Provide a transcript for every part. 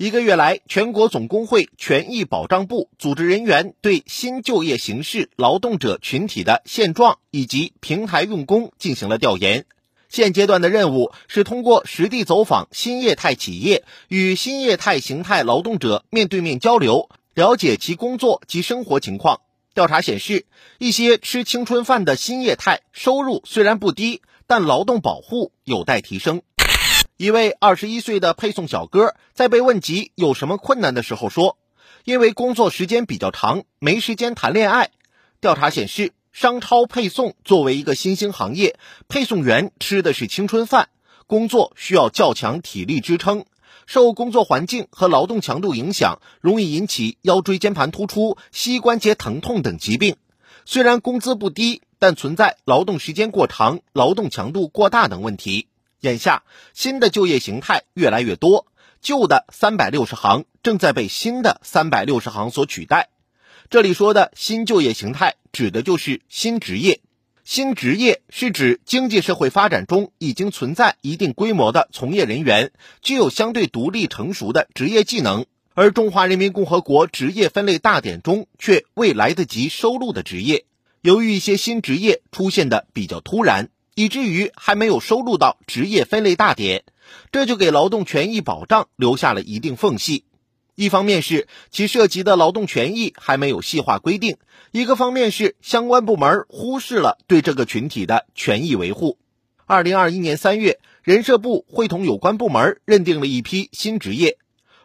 一个月来，全国总工会权益保障部组织人员对新就业形势、劳动者群体的现状以及平台用工进行了调研。现阶段的任务是通过实地走访新业态企业，与新业态形态劳动者面对面交流，了解其工作及生活情况。调查显示，一些吃青春饭的新业态收入虽然不低，但劳动保护有待提升。一位二十一岁的配送小哥在被问及有什么困难的时候说：“因为工作时间比较长，没时间谈恋爱。”调查显示，商超配送作为一个新兴行业，配送员吃的是青春饭，工作需要较强体力支撑，受工作环境和劳动强度影响，容易引起腰椎间盘突出、膝关节疼痛等疾病。虽然工资不低，但存在劳动时间过长、劳动强度过大等问题。眼下，新的就业形态越来越多，旧的三百六十行正在被新的三百六十行所取代。这里说的新就业形态，指的就是新职业。新职业是指经济社会发展中已经存在一定规模的从业人员，具有相对独立成熟的职业技能，而《中华人民共和国职业分类大典》中却未来得及收录的职业。由于一些新职业出现的比较突然。以至于还没有收录到职业分类大典，这就给劳动权益保障留下了一定缝隙。一方面是其涉及的劳动权益还没有细化规定，一个方面是相关部门忽视了对这个群体的权益维护。二零二一年三月，人社部会同有关部门认定了一批新职业，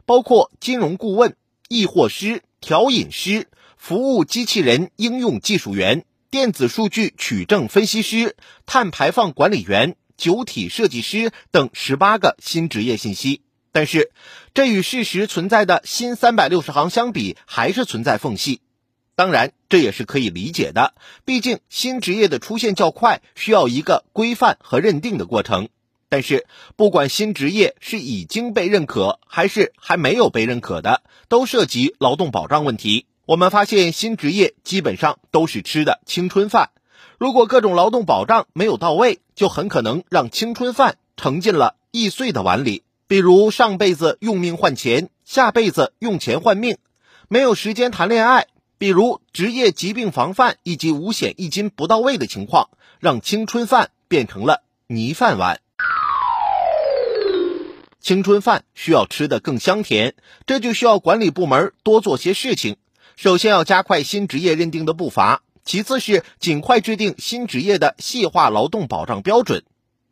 包括金融顾问、易货师、调饮师、服务机器人应用技术员。电子数据取证分析师、碳排放管理员、酒体设计师等十八个新职业信息，但是这与事实存在的新三百六十行相比，还是存在缝隙。当然，这也是可以理解的，毕竟新职业的出现较快，需要一个规范和认定的过程。但是，不管新职业是已经被认可，还是还没有被认可的，都涉及劳动保障问题。我们发现新职业基本上都是吃的青春饭，如果各种劳动保障没有到位，就很可能让青春饭盛进了易碎的碗里。比如上辈子用命换钱，下辈子用钱换命，没有时间谈恋爱；比如职业疾病防范以及五险一金不到位的情况，让青春饭变成了泥饭碗。青春饭需要吃得更香甜，这就需要管理部门多做些事情。首先要加快新职业认定的步伐，其次是尽快制定新职业的细化劳动保障标准，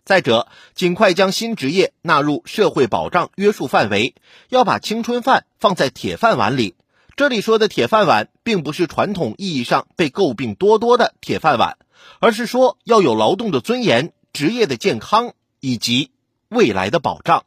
再者，尽快将新职业纳入社会保障约束范围，要把青春饭放在铁饭碗里。这里说的铁饭碗，并不是传统意义上被诟病多多的铁饭碗，而是说要有劳动的尊严、职业的健康以及未来的保障。